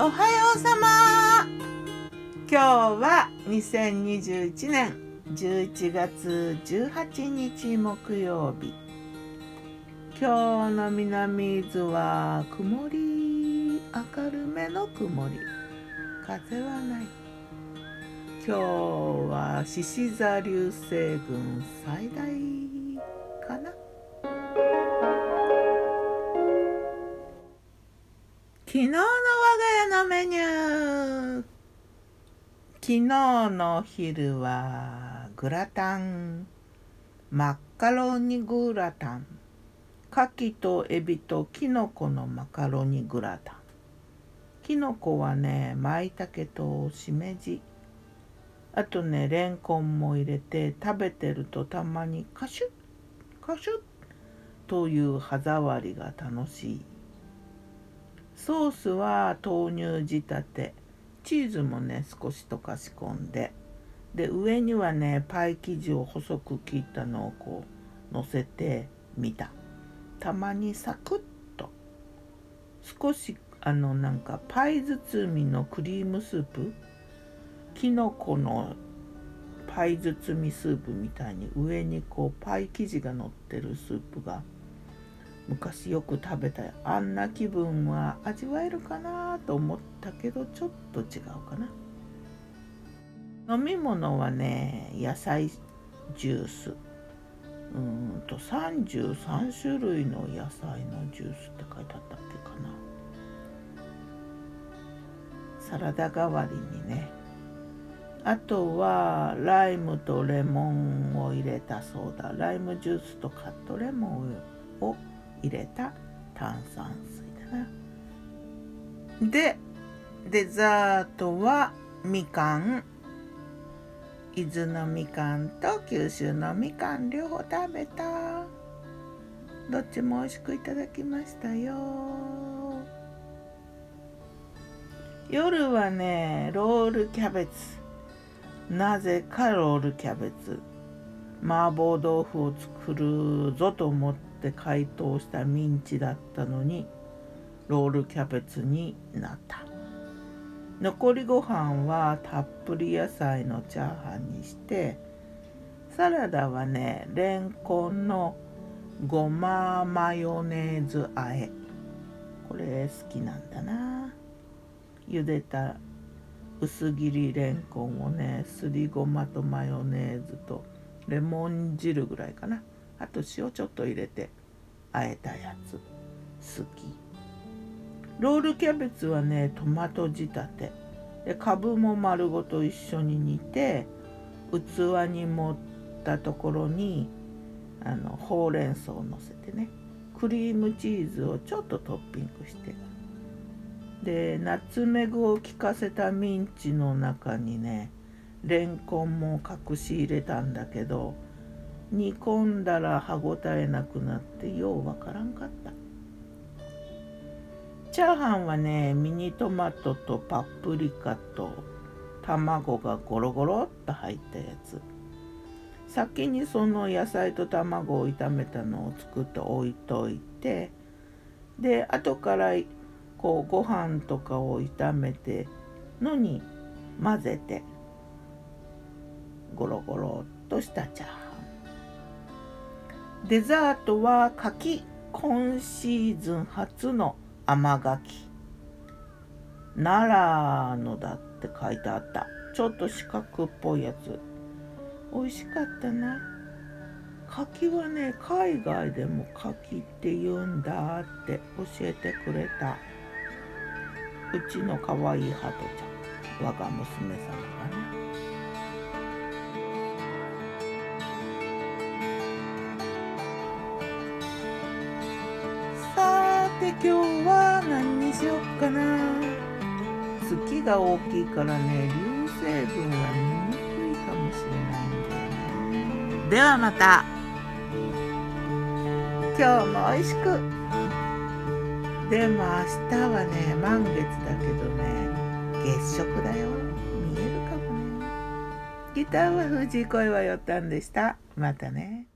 おはようさま今日は2021年11月18日木曜日。今日の南伊豆は曇り明るめの曇り。風はない。今日は獅子座流星群最大かな。昨日の我が家のメニュー。昨日の昼はグラタン。マッカロニグラタン。牡蠣とエビとキノコのマカロニグラタン。キノコはね舞茸としめじ。あとねレンコンも入れて食べてるとたまにカシュッカシュッという歯触りが楽しい。ソースは豆乳仕立て。チーズもね少し溶かし込んで。で上にはねパイ生地を細く切ったのをこう乗せてみた。たまにサクッと。少しあのなんかパイ包みのクリームスープ。きのこのパイ包みスープみたいに上にこうパイ生地が乗ってるスープが昔よく食べたあんな気分は味わえるかなと思ったけどちょっと違うかな。飲み物はね野菜ジュース。うんと33種類の野菜のジュースって書いてあったっけかな。サラダ代わりにね。あとはライムとレモンを入れたソーダ。ライムジュースとカットレモンを入れた炭酸水だな。でデザートはみかん。伊豆のみかんと九州のみかん両方食べた。どっちも美味しくいただきましたよ。夜はねロールキャベツ。なぜかロールキャベツ。麻婆豆腐を作るぞと思ってって解凍したミンチだったのにロールキャベツになった。残りご飯はたっぷり野菜のチャーハンにしてサラダはねレンコンのごまマヨネーズあえ。これ好きなんだな。茹でた薄切りレンコンをねすりごまとマヨネーズとレモン汁ぐらいかな。あと塩ちょっと入れてあえたやつ。好き。ロールキャベツはねトマト仕立て。でかぶも丸ごと一緒に煮て器に盛ったところにあのほうれん草をのせてねクリームチーズをちょっとトッピングして。でナツメグを効かせたミンチの中にねレンコンも隠し入れたんだけど煮込んだら歯ごたえなくなってようわからんかった。チャーハンはねミニトマトとパプリカと卵がゴロゴロっと入ったやつ。先にその野菜と卵を炒めたのを作って置いといてで後からこうご飯とかを炒めてのに混ぜてゴロゴロっとしたチャーハン。デザートは柿今シーズン初の甘柿。奈良のだって書いてあった。ちょっと四角っぽいやつ。美味しかったな。柿はね海外でも柿って言うんだって教えてくれた。うちのかわいいハトちゃん。我が娘さんがね。で今日は何にしよっかな。月が大きいからね流星群は見にくいかもしれないんだよね。ではまた。今日も美味しく。でも明日はね満月だけどね月食だよ。見えるかもね。ギターは藤井声はよったんでした。またね